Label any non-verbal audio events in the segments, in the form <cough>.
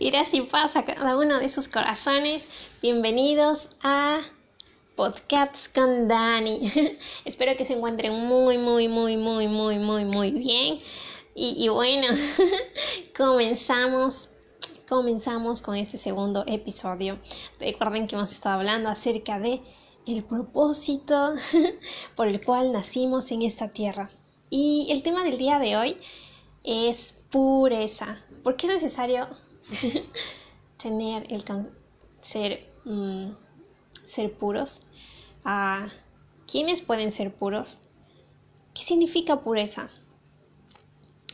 Irá si pasa cada uno de sus corazones. Bienvenidos a Podcasts con Dani. <laughs> Espero que se encuentren muy, muy, muy, muy, muy, muy, muy bien. Y, y bueno, <laughs> comenzamos comenzamos con este segundo episodio. Recuerden que hemos estado hablando acerca de el propósito <laughs> por el cual nacimos en esta tierra. Y el tema del día de hoy es pureza. ¿Por qué es necesario <laughs> tener el ser, mm, ser puros? ¿A ¿Quiénes pueden ser puros? ¿Qué significa pureza?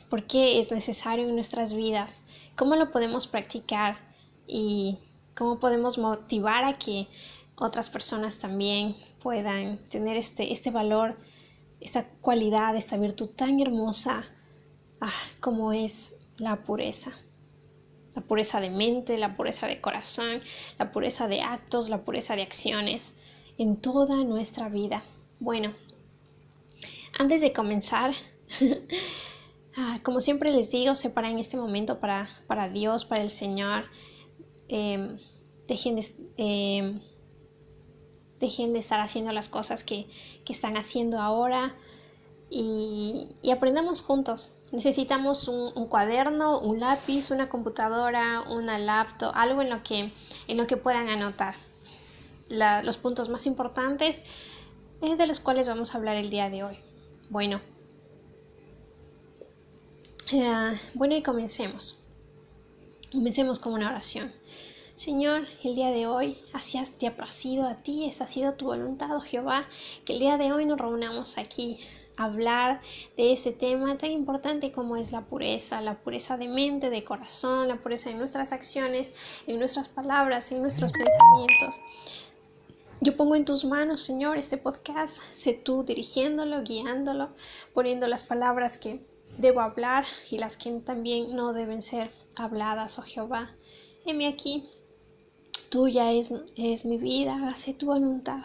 ¿Por qué es necesario en nuestras vidas? ¿Cómo lo podemos practicar? ¿Y cómo podemos motivar a que otras personas también puedan tener este, este valor, esta cualidad, esta virtud tan hermosa ah, como es la pureza. La pureza de mente, la pureza de corazón, la pureza de actos, la pureza de acciones en toda nuestra vida. Bueno, antes de comenzar, <laughs> ah, como siempre les digo, separen este momento para, para Dios, para el Señor. Em, dejen de, em, dejen de estar haciendo las cosas que, están haciendo ahora y, aprendamos juntos. Necesitamos un, cuaderno, un lápiz, una computadora, una laptop, algo en lo que, en lo que puedan anotar los puntos más importantes eh, de los cuales vamos a hablar el día de hoy. Bueno, eh, bueno y comencemos. Comencemos con una oración. Señor, el día de hoy así te ha placido a ti, esa ha sido tu voluntad, oh Jehová, que el día de hoy nos reunamos aquí hablar de este tema tan importante como es la pureza, la pureza de mente, de corazón, la pureza en nuestras acciones, en nuestras palabras, en nuestros pensamientos. Yo pongo en tus manos, Señor, este podcast, sé tú dirigiéndolo, guiándolo, poniendo las palabras que debo hablar y las que también no deben ser habladas, oh Jehová. Heme aquí, Tuya es, es mi vida, hágase tu voluntad.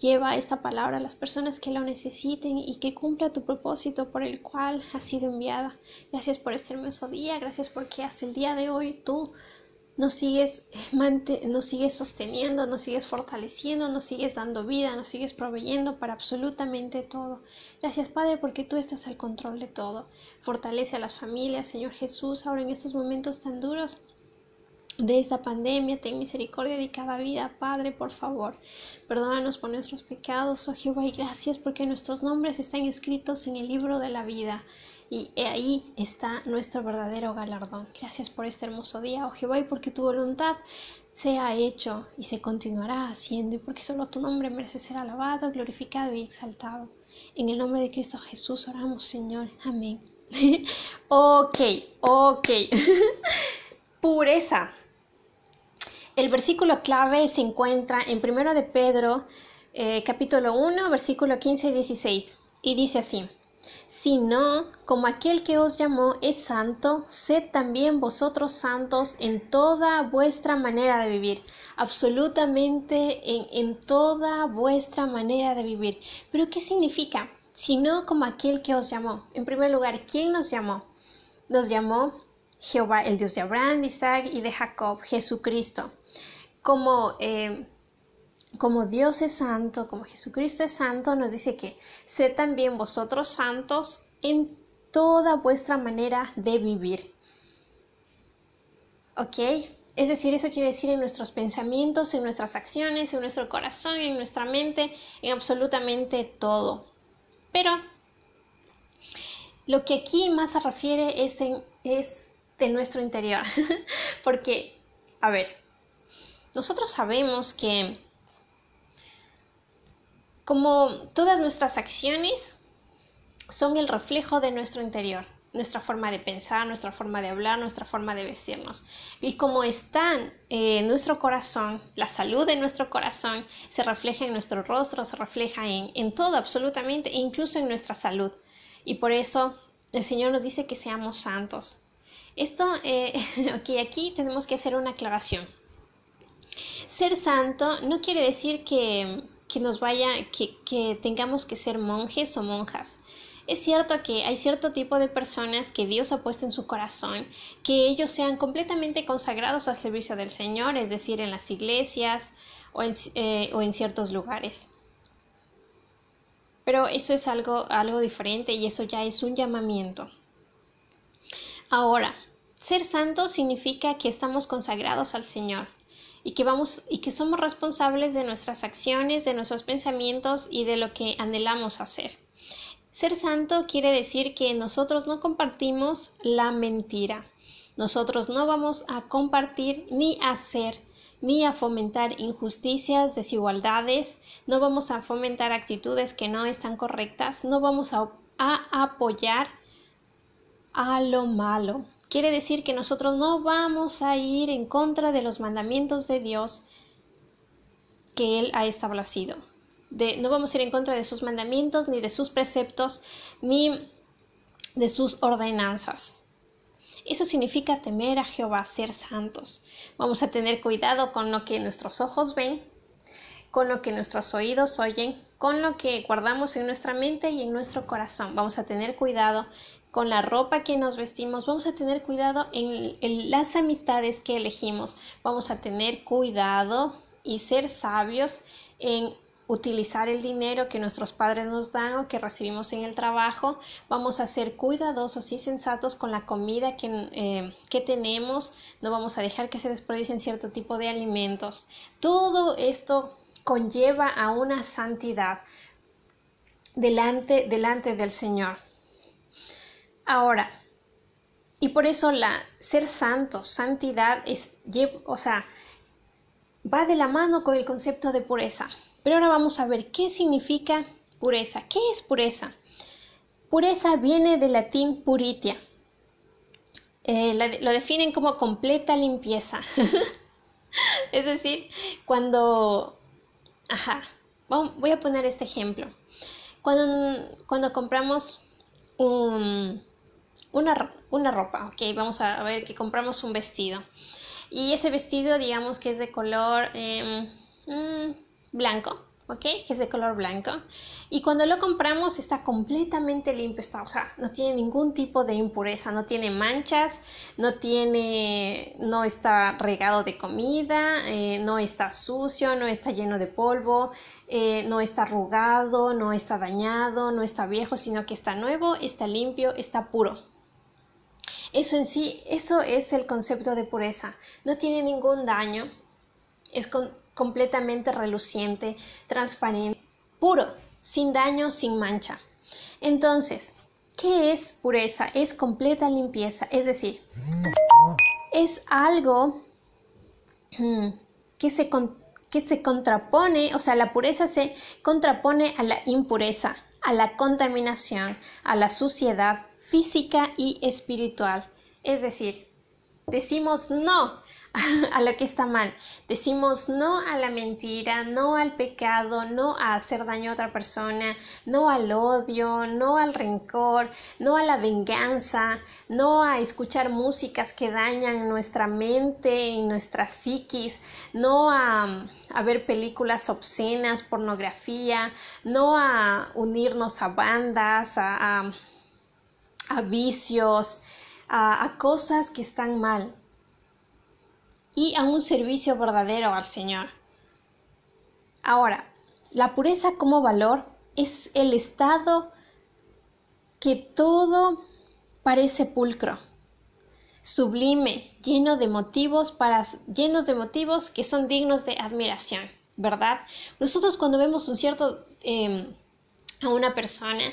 Lleva esta palabra a las personas que lo necesiten y que cumpla tu propósito por el cual ha sido enviada. Gracias por este hermoso día, gracias porque hasta el día de hoy tú nos sigues, nos sigues sosteniendo, nos sigues fortaleciendo, nos sigues dando vida, nos sigues proveyendo para absolutamente todo. Gracias Padre porque tú estás al control de todo. Fortalece a las familias, Señor Jesús, ahora en estos momentos tan duros de esta pandemia, ten misericordia de cada vida, Padre, por favor. Perdónanos por nuestros pecados, oh Jehová, y gracias porque nuestros nombres están escritos en el libro de la vida. Y ahí está nuestro verdadero galardón. Gracias por este hermoso día, oh Jehová, y porque tu voluntad sea hecho y se continuará haciendo, y porque solo tu nombre merece ser alabado, glorificado y exaltado. En el nombre de Cristo Jesús oramos, Señor. Amén. <laughs> ok, ok. <laughs> Pureza. El versículo clave se encuentra en 1 de Pedro, eh, capítulo 1, versículo 15 y 16, y dice así, Si no, como aquel que os llamó es santo, sed también vosotros santos en toda vuestra manera de vivir, absolutamente en, en toda vuestra manera de vivir. Pero ¿qué significa? Si no, como aquel que os llamó. En primer lugar, ¿quién nos llamó? Nos llamó Jehová, el Dios de Abraham, de Isaac y de Jacob, Jesucristo como, eh, como Dios es santo, como Jesucristo es santo, nos dice que sé también vosotros santos en toda vuestra manera de vivir. ¿Ok? Es decir, eso quiere decir en nuestros pensamientos, en nuestras acciones, en nuestro corazón, en nuestra mente, en absolutamente todo. Pero lo que aquí más se refiere es, es de nuestro interior. <laughs> Porque, a ver, nosotros sabemos que como todas nuestras acciones son el reflejo de nuestro interior, nuestra forma de pensar, nuestra forma de hablar, nuestra forma de vestirnos. Y como están en nuestro corazón, la salud de nuestro corazón se refleja en nuestro rostro, se refleja en, todo absolutamente, e incluso en nuestra salud. Y por eso el Señor nos dice que seamos santos. Esto, eh, <laughs> aquí tenemos que hacer una aclaración. Ser santo no quiere decir que, nos vaya, que, tengamos que ser monjes o monjas. Es cierto que hay cierto tipo de personas que Dios ha puesto en su corazón, que ellos sean completamente consagrados al servicio del Señor, es decir, en las iglesias o en, eh, o en ciertos lugares. Pero eso es algo, algo diferente y eso ya es un llamamiento. Ahora, ser santo significa que estamos consagrados al Señor y que vamos y que somos responsables de nuestras acciones, de nuestros pensamientos y de lo que anhelamos hacer. Ser santo quiere decir que nosotros no compartimos la mentira. Nosotros no vamos a compartir ni hacer ni a fomentar injusticias, desigualdades, no vamos a fomentar actitudes que no están correctas, no vamos a, a apoyar a lo malo. Quiere decir que nosotros no vamos a ir en contra de los mandamientos de Dios que Él ha establecido no vamos a ir en contra de sus mandamientos, ni de sus preceptos, ni de sus ordenanzas. Eso significa temer a Jehová, ser santos. Vamos a tener cuidado con lo que nuestros ojos ven, con lo que nuestros oídos oyen, con lo que guardamos en nuestra mente y en nuestro corazón. Vamos a tener cuidado con la ropa que nos vestimos, vamos a tener cuidado en, las amistades que elegimos, vamos a tener cuidado y ser sabios en utilizar el dinero que nuestros padres nos dan o que recibimos en el trabajo, vamos a ser cuidadosos y sensatos con la comida que, eh, que tenemos, no vamos a dejar que se desperdicien cierto tipo de alimentos. Todo esto conlleva a una santidad delante, delante del Señor. Ahora, y por eso la ser santo, santidad es, o sea, va de la mano con el concepto de pureza. Pero ahora vamos a ver qué significa pureza. ¿Qué es pureza? Pureza viene del latín puritia. Eh, lo definen como completa limpieza. <laughs> es decir, cuando... Ajá, voy a poner este ejemplo. Cuando, cuando compramos una, una, ropa, ok, vamos a ver que compramos un vestido. Y ese vestido, digamos que es de color... Em, mm, blanco, ¿ok? Que es de color blanco. Y cuando lo compramos está completamente limpio, está, o sea, no tiene ningún tipo de impureza, no tiene manchas, no tiene, no está regado de comida, eh, no está sucio, no está lleno de polvo, eh, no está arrugado, no está dañado, no está viejo, sino que está nuevo, está limpio, está puro. Eso en sí, eso es el concepto de pureza. No tiene ningún daño, es completamente reluciente, transparente, puro, sin daño, sin mancha. Entonces, ¿qué es pureza? Es completa limpieza, es decir, es algo mm, que se, que se contrapone, o sea, la pureza se contrapone a la impureza, a la contaminación, a la suciedad física y espiritual. Es decir, decimos no <laughs> a lo que está mal. Decimos no a la mentira, no al pecado, no a hacer daño a otra persona, no al odio, no al rencor, no a la venganza, no a escuchar músicas que dañan nuestra mente y nuestra psiquis, no a, ver películas obscenas, pornografía, no a unirnos a bandas, a, vicios, a cosas que están mal y a un servicio verdadero al Señor. Ahora, la pureza como valor es el estado que todo parece pulcro, sublime, lleno de motivos para llenos de motivos que son dignos de admiración, ¿verdad? Nosotros cuando vemos un cierto em, a una persona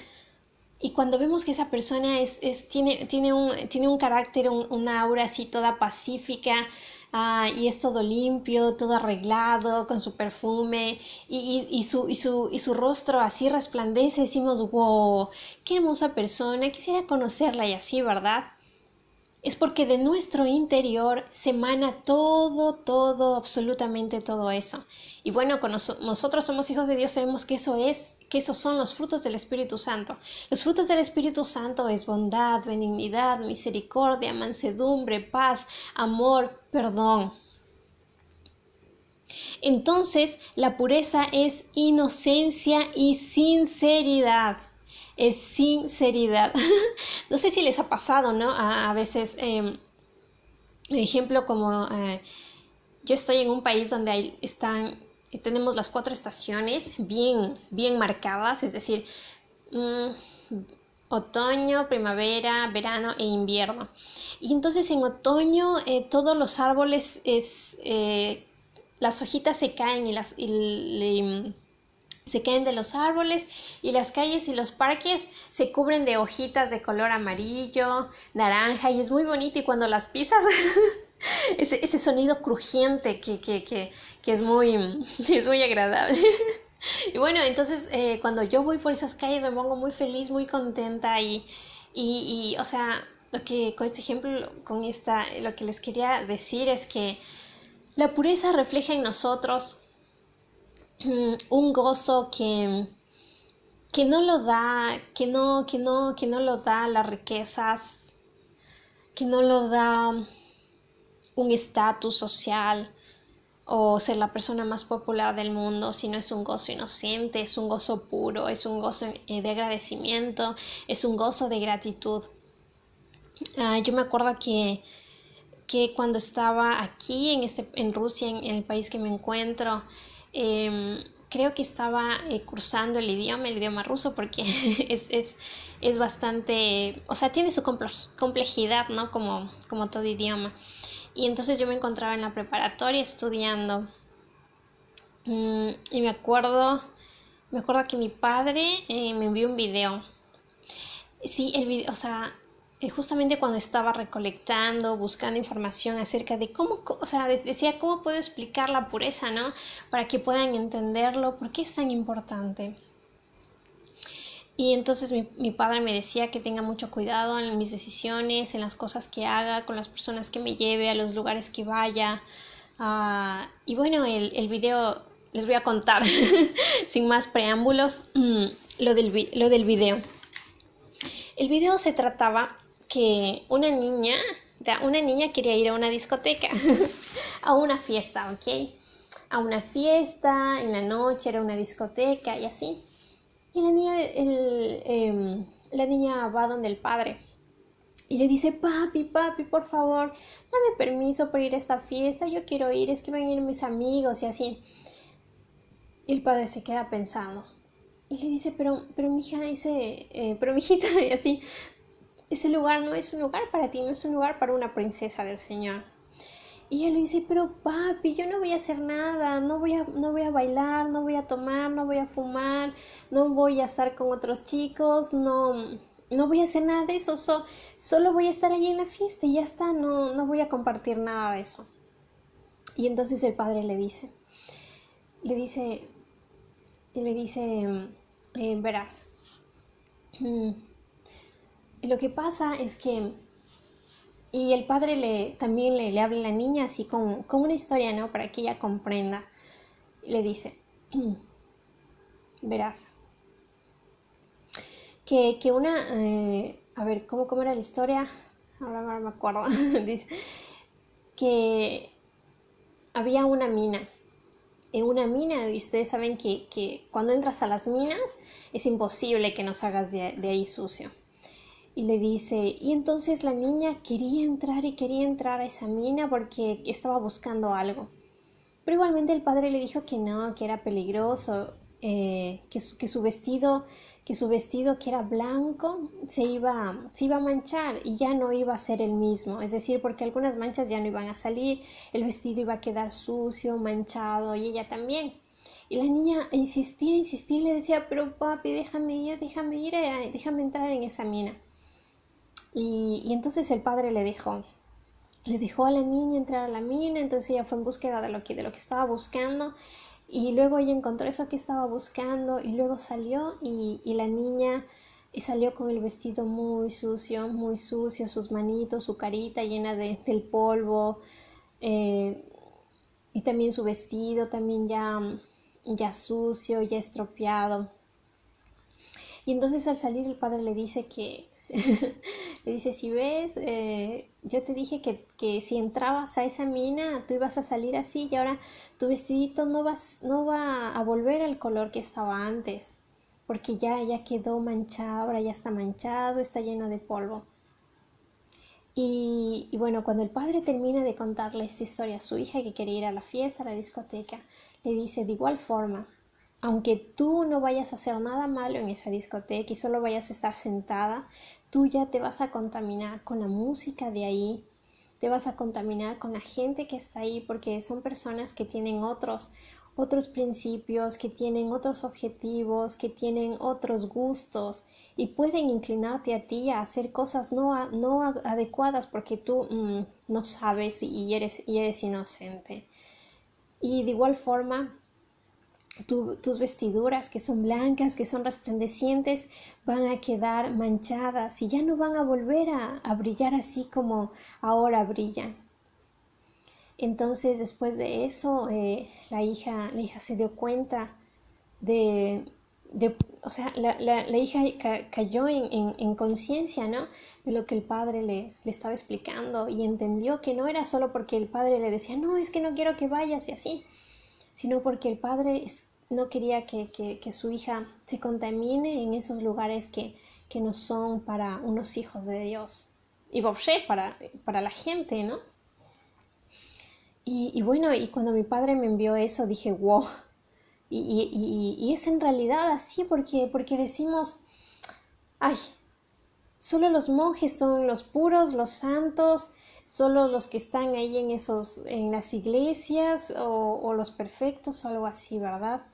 y cuando vemos que esa persona es, tiene, tiene, un, tiene un carácter, un, una aura así toda pacífica, Ah, y es todo limpio, todo arreglado, con su perfume y, y, su, y, su, y su rostro así resplandece, decimos, wow, qué hermosa persona, quisiera conocerla y así, ¿verdad? Es porque de nuestro interior se emana todo, todo, absolutamente todo eso. Y bueno, cuando nosotros somos hijos de Dios sabemos que eso es, que esos son los frutos del Espíritu Santo. Los frutos del Espíritu Santo es bondad, benignidad, misericordia, mansedumbre, paz, amor, perdón. Entonces, la pureza es inocencia y sinceridad. Es sinceridad. <laughs> no sé si les ha pasado, ¿no? A, veces, eh, ejemplo, como eh, yo estoy en un país donde hay, están, tenemos las cuatro estaciones bien, bien marcadas, es decir, mm, otoño, primavera, verano e invierno. Y entonces en otoño eh, todos los árboles es... Eh, las hojitas se caen y las... Y se caen de los árboles y las calles y los parques se cubren de hojitas de color amarillo, naranja y es muy bonito y cuando las pisas <laughs> ese, ese, sonido crujiente que, que, que, que, es, muy, <laughs> es muy agradable. <laughs> y bueno, entonces eh, cuando yo voy por esas calles me pongo muy feliz, muy contenta y, y, y, o sea, lo que con este ejemplo, con esta, lo que les quería decir es que la pureza refleja en nosotros un gozo que, que no lo da, que no, que no, que no lo da las riquezas, que no lo da un estatus social o ser la persona más popular del mundo, sino es un gozo inocente, es un gozo puro, es un gozo eh, de agradecimiento, es un gozo de gratitud. Ah, yo me acuerdo que, que cuando estaba aquí en, este, en Rusia, en el país que me encuentro, Em, creo que estaba eh, cursando el idioma, el idioma ruso, porque <laughs> es, es, es, bastante, o sea, tiene su complejidad, ¿no? Como, como todo idioma. Y entonces yo me encontraba en la preparatoria estudiando. Mm, y me acuerdo, me acuerdo que mi padre eh, me envió un video. Sí, el video, o sea, justamente cuando estaba recolectando, buscando información acerca de cómo, o sea, decía cómo puedo explicar la pureza, ¿no? Para que puedan entenderlo, por qué es tan importante. Y entonces mi, padre me decía que tenga mucho cuidado en mis decisiones, en las cosas que haga, con las personas que me lleve, a los lugares que vaya. Ah, y bueno, el, el video les voy a contar, <laughs> sin más preámbulos, <clears throat> lo, del, lo del video. El video se trataba que una niña, una niña quería ir a una discoteca, <laughs> a una fiesta, ¿ok? A una fiesta, en la noche era una discoteca y así. Y la niña, em, la niña va donde el padre y le dice, papi, papi, por favor, dame permiso para ir a esta fiesta, yo quiero ir, es que van a ir mis amigos y así. Y el padre se queda pensando. Y le dice, pero, pero mi hija dice, eh, pero mi hijita, <laughs> y así, ese lugar no es un lugar para ti, no es un lugar para una princesa del Señor. Y ella le dice, pero papi, yo no voy a hacer nada, no voy a, no voy a bailar, no voy a tomar, no voy a fumar, no voy a estar con otros chicos, no, no voy a hacer nada de eso, solo voy a estar allí en la fiesta y ya está, no, no voy a compartir nada de eso. Y entonces el padre le dice, le dice, le dice, eh, verás, mm, lo que pasa es que, y el padre le, también le, le habla a la niña así como, como una historia, ¿no? Para que ella comprenda. Le dice, <clears throat> verás, que, que una, eh, a ver, ¿cómo, ¿cómo era la historia? Ahora, ahora me acuerdo. <laughs> dice que había una mina en una mina y ustedes saben que, que, cuando entras a las minas es imposible que nos hagas de, de ahí sucio y le dice, y entonces la niña quería entrar y quería entrar a esa mina porque estaba buscando algo. Pero igualmente el padre le dijo que no, que era peligroso, eh, que, su, que, su, vestido, que su vestido que era blanco se iba, se iba a manchar y ya no iba a ser el mismo. Es decir, porque algunas manchas ya no iban a salir, el vestido iba a quedar sucio, manchado y ella también. Y la niña insistía, insistía y le decía, pero papi, déjame ir, déjame ir, eh, déjame entrar en esa mina. Y, entonces el padre le dejó, le dejó a la niña entrar a la mina, entonces ella fue en búsqueda de lo que, de lo que estaba buscando y luego ella encontró eso que estaba buscando y luego salió y, la niña y salió con el vestido muy sucio, muy sucio, sus manitos, su carita llena de, del polvo eh, y también su vestido también ya, ya sucio, ya estropeado. Y entonces al salir el padre le dice que, <laughs> le dice, si ves, eh, yo te dije que, que, si entrabas a esa mina, tú ibas a salir así y ahora tu vestidito no, vas, no va a volver al color que estaba antes. porque ya, ya quedó manchado, ahora ya está manchado, está lleno de polvo. Y, y, bueno, cuando el padre termina de contarle esta historia a su hija que quiere ir a la fiesta, a la discoteca, le dice de igual forma, aunque tú no vayas a hacer nada malo en esa discoteca y solo vayas a estar sentada, tú ya te vas a contaminar con la música de ahí, te vas a contaminar con la gente que está ahí porque son personas que tienen otros otros principios, que tienen otros objetivos, que tienen otros gustos y pueden inclinarte a ti a hacer cosas no, no adecuadas porque tú mm, no sabes y eres, y eres inocente. Y de igual forma, tus vestiduras que son blancas, que son resplandecientes, van a quedar manchadas y ya no van a volver a, a brillar así como ahora brillan. Entonces, después de eso, eh, la, hija, la hija se dio cuenta de, de o sea, la, la, la hija cayó en, en, en conciencia, ¿no? De lo que el padre le, le, estaba explicando y entendió que no era solo porque el padre le decía, no, es que no quiero que vayas y así, sino porque el padre no quería que, que, que su hija se contamine en esos lugares que, que no son para unos hijos de Dios. Y para, para la gente, ¿no? Y, bueno, y cuando mi padre me envió eso, dije, wow. Y, y, es en realidad así porque, porque decimos, ay, solo los monjes son los puros, los santos, solo los que están ahí en esos, en las iglesias o, los perfectos o algo así, ¿verdad?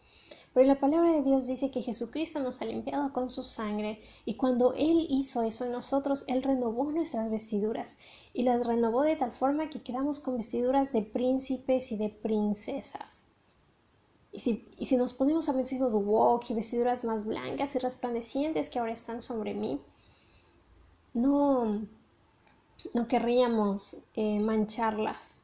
Pero la palabra de Dios dice que Jesucristo nos ha limpiado con su sangre y cuando Él hizo eso en nosotros, Él renovó nuestras vestiduras y las renovó de tal forma que quedamos con vestiduras de príncipes y de princesas. Y si, y si nos ponemos a pensar, wow, qué vestiduras más blancas y resplandecientes que ahora están sobre mí, no, no querríamos eh, mancharlas.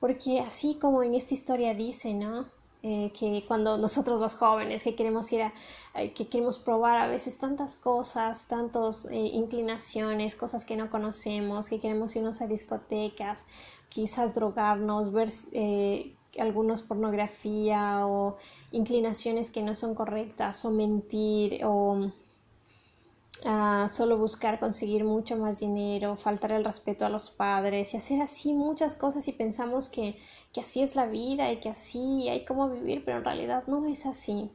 Porque así como en esta historia dice, ¿no? Eh, que cuando nosotros los jóvenes que queremos ir a, eh, que queremos probar a veces tantas cosas, tantas eh, inclinaciones, cosas que no conocemos, que queremos irnos a discotecas, quizás drogarnos, ver algunos pornografía o inclinaciones que no son correctas o mentir o solo buscar conseguir mucho más dinero, faltar el respeto a los padres y hacer así muchas cosas y pensamos que, que así es la vida y que así hay cómo vivir, pero en realidad no es así.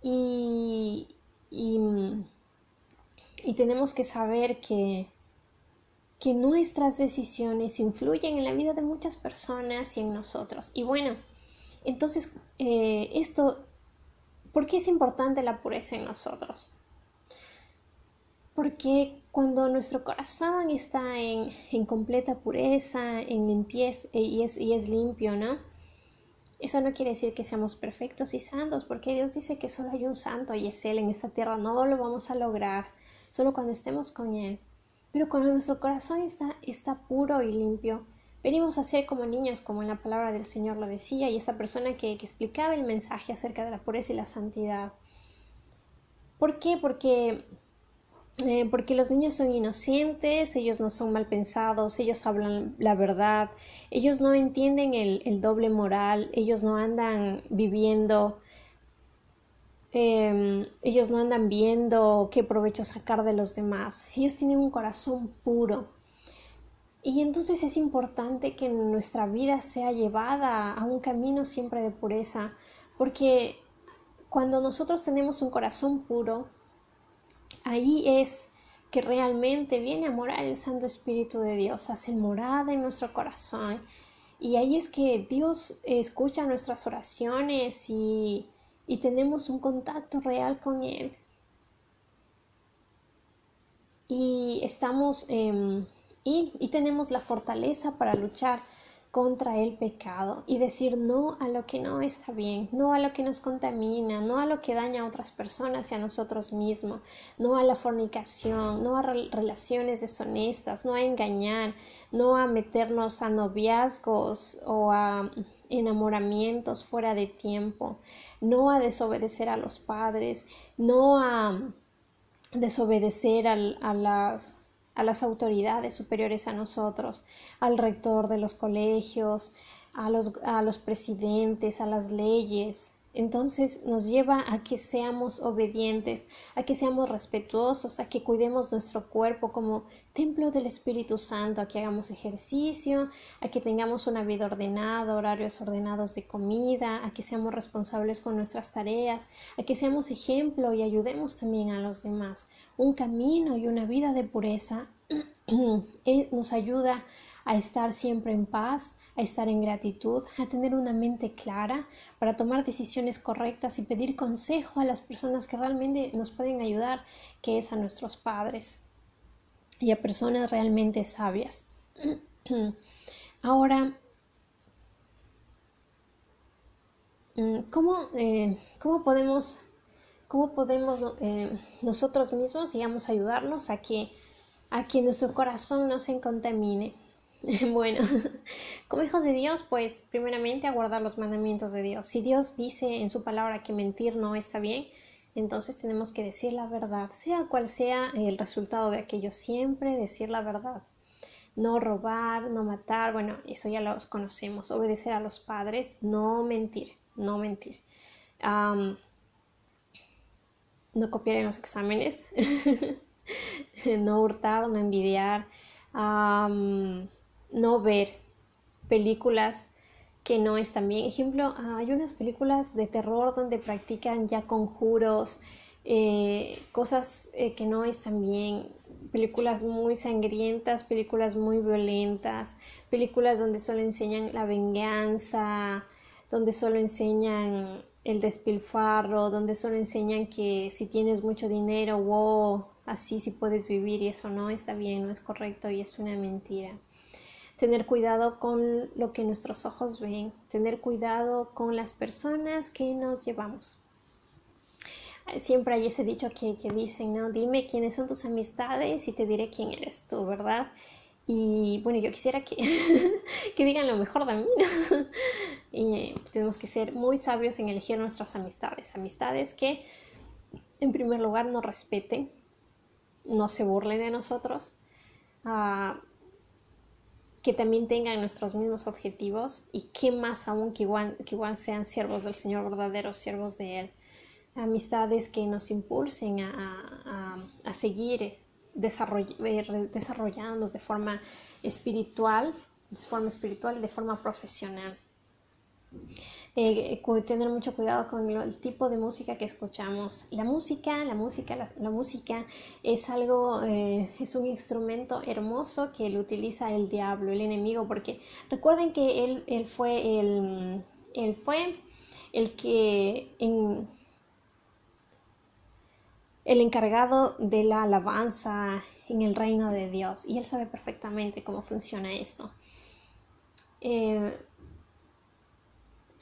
Y, y, y tenemos que saber que, que nuestras decisiones influyen en la vida de muchas personas y en nosotros. Y bueno, entonces eh, esto, ¿por qué es importante la pureza en nosotros? Porque cuando nuestro corazón está en, en completa pureza, en limpieza y es, y es limpio, ¿no? Eso no quiere decir que seamos perfectos y santos, porque Dios dice que solo hay un santo y es Él en esta tierra. No lo vamos a lograr solo cuando estemos con Él. Pero cuando nuestro corazón está, está puro y limpio, venimos a ser como niños, como en la palabra del Señor lo decía, y esta persona que, que explicaba el mensaje acerca de la pureza y la santidad. ¿Por qué? Porque eh, porque los niños son inocentes, ellos no son mal pensados, ellos hablan la verdad, ellos no entienden el, doble moral, ellos no andan viviendo, em, ellos no andan viendo qué provecho sacar de los demás, ellos tienen un corazón puro. Y entonces es importante que nuestra vida sea llevada a un camino siempre de pureza, porque cuando nosotros tenemos un corazón puro, Ahí es que realmente viene a morar el Santo Espíritu de Dios, hace morada en nuestro corazón. Y ahí es que Dios escucha nuestras oraciones y, y tenemos un contacto real con Él. Y estamos y, y tenemos la fortaleza para luchar contra el pecado y decir no a lo que no está bien, no a lo que nos contamina, no a lo que daña a otras personas y a nosotros mismos, no a la fornicación, no a relaciones deshonestas, no a engañar, no a meternos a noviazgos o a enamoramientos fuera de tiempo, no a desobedecer a los padres, no a desobedecer a las a las autoridades superiores a nosotros, al rector de los colegios, a los, a los presidentes, a las leyes, Entonces nos lleva a que seamos obedientes, a que seamos respetuosos, a que cuidemos nuestro cuerpo como templo del Espíritu Santo, a que hagamos ejercicio, a que tengamos una vida ordenada, horarios ordenados de comida, a que seamos responsables con nuestras tareas, a que seamos ejemplo y ayudemos también a los demás. Un camino y una vida de pureza <clears throat> nos ayuda a estar siempre en paz, a estar en gratitud, a tener una mente clara para tomar decisiones correctas y pedir consejo a las personas que realmente nos pueden ayudar, que es a nuestros padres y a personas realmente sabias. <clears throat> Ahora, mm, ¿cómo, eh, cómo podemos, cómo podemos eh, nosotros mismos, ayudarnos a que, a que nuestro corazón no se contamine? <laughs> Bueno, <laughs> como hijos de Dios, pues primeramente a guardar los mandamientos de Dios. Si Dios dice en su palabra que mentir no está bien, entonces tenemos que decir la verdad, sea cual sea el resultado de aquello, siempre decir la verdad. No robar, no matar, bueno, eso ya los conocemos. Obedecer a los padres, no mentir, no mentir. no copiar en los exámenes, <laughs> no hurtar, no envidiar no ver películas que no están bien. Ejemplo, hay unas películas de terror donde practican ya conjuros, eh, cosas eh, que no están bien, películas muy sangrientas, películas muy violentas, películas donde solo enseñan la venganza, donde solo enseñan el despilfarro, donde solo enseñan que si tienes mucho dinero, wow, así sí puedes vivir y eso no está bien, no es correcto y es una mentira tener cuidado con lo que nuestros ojos ven, tener cuidado con las personas que nos llevamos. Siempre hay ese dicho que, que dicen, ¿no? Dime quiénes son tus amistades y te diré quién eres tú, ¿verdad? Y bueno, yo quisiera que, <laughs> que digan lo mejor de mí, <laughs> y eh, tenemos que ser muy sabios en elegir nuestras amistades. Amistades que, en primer lugar, nos respeten, no se burlen de nosotros, uh, que también tengan nuestros mismos objetivos y que más aún que igual, que igual sean siervos del Señor, verdaderos siervos de Él. Amistades que nos impulsen a, a, seguir desarrollándonos de forma espiritual, de forma espiritual y de forma profesional. Eh, tener mucho cuidado con el tipo de música que escuchamos. La música, la música, la, música es algo, eh, es un instrumento hermoso que lo utiliza el diablo, el enemigo, porque recuerden que él, él fue el, él fue el que en, el encargado de la alabanza en el reino de Dios y él sabe perfectamente cómo funciona esto. Eh,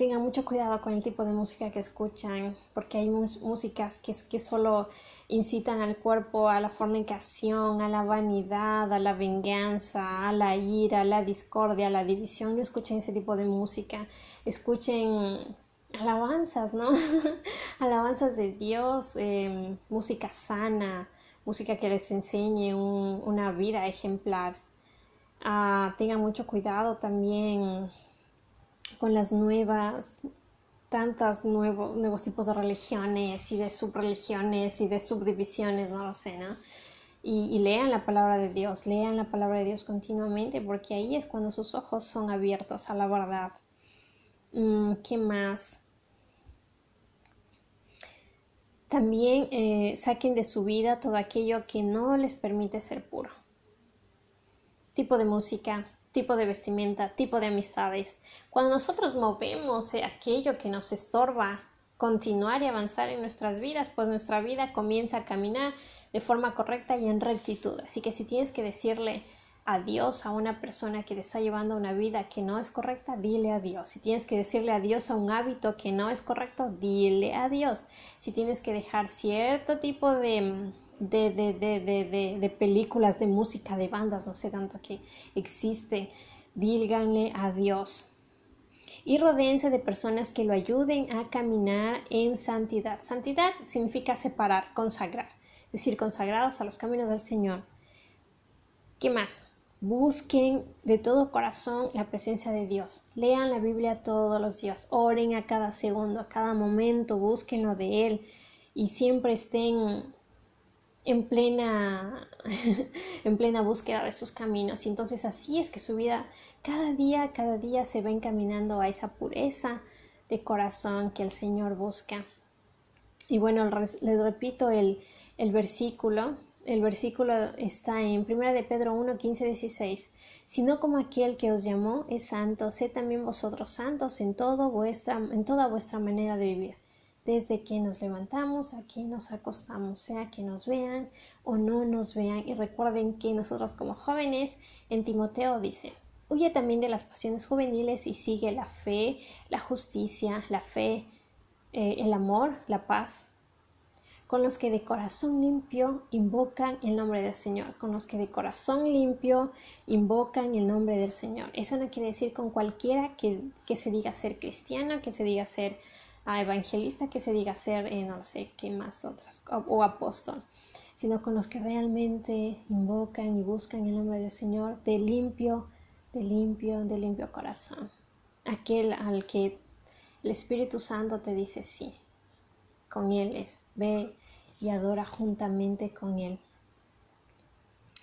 tengan mucho cuidado con el tipo de música que escuchan, porque hay músicas que, que solo incitan al cuerpo a la fornicación, a la vanidad, a la venganza, a la ira, a la discordia, a la división. No escuchen ese tipo de música, escuchen alabanzas, ¿no? <laughs> alabanzas de Dios, em, música sana, música que les enseñe una vida ejemplar. Ah, tengan mucho cuidado también con las nuevas, tantas nuevos, tipos de religiones y de subreligiones y de subdivisiones, no lo sé, ¿no? Y, lean la palabra de Dios, lean la palabra de Dios continuamente, porque ahí es cuando sus ojos son abiertos a la verdad. Mm, ¿Qué más? También eh, saquen de su vida todo aquello que no les permite ser puro. Tipo de música, tipo de vestimenta, tipo de amistades. Cuando nosotros movemos aquello que nos estorba continuar y avanzar en nuestras vidas, pues nuestra vida comienza a caminar de forma correcta y en rectitud. Así que si tienes que decirle adiós a una persona que te está llevando una vida que no es correcta, dile adiós. Si tienes que decirle adiós a un hábito que no es correcto, dile adiós. Si tienes que dejar cierto tipo de de, de, de, de, películas, de música, de bandas, no sé tanto que existe. Díganle adiós. Y rodeense de personas que lo ayuden a caminar en santidad. Santidad significa separar, consagrar, es decir, consagrados a los caminos del Señor. ¿Qué más? Busquen de todo corazón la presencia de Dios. Lean la Biblia todos los días. Oren a cada segundo, a cada momento. Búsquenlo de Él. Y siempre estén en plena, <laughs> en plena búsqueda de sus caminos. Y entonces así es que su vida cada día, cada día se va encaminando a esa pureza de corazón que el Señor busca. Y bueno, les repito el, el versículo el versículo está en 1 de Pedro 1, 15, 16. Sino como aquel que os llamó es santo, sé también vosotros santos en, todo vuestra, en toda vuestra manera de vivir. Desde que nos levantamos a que nos acostamos, sea que nos vean o no nos vean. Y recuerden que nosotros como jóvenes, en Timoteo dice, huye también de las pasiones juveniles y sigue la fe, la justicia, la fe, eh, el amor, la paz, con los que de corazón limpio invocan el nombre del Señor, con los que de corazón limpio invocan el nombre del Señor. Eso no quiere decir con cualquiera que, se diga ser cristiano, que se diga ser ah, evangelista, que se diga ser, eh, no sé, qué más otras, o, apóstol, sino con los que realmente invocan y buscan el nombre del Señor de limpio, de limpio, de limpio corazón. Aquel al que el Espíritu Santo te dice sí, con Él es, ve y adora juntamente con Él.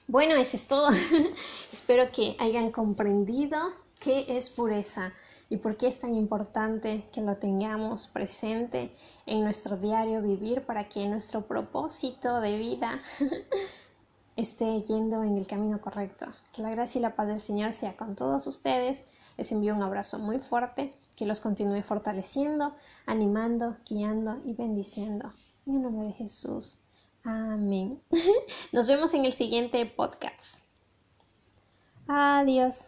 Bueno, eso es todo. <laughs> Espero que hayan comprendido qué es pureza y por qué es tan importante que lo tengamos presente en nuestro diario vivir para que nuestro propósito de vida <laughs> esté yendo en el camino correcto. Que la gracia y la paz del Señor sea con todos ustedes. Les envío un abrazo muy fuerte, que los continúe fortaleciendo, animando, guiando y bendiciendo. En el nombre de Jesús. Amén. <laughs> Nos vemos en el siguiente podcast. Adiós.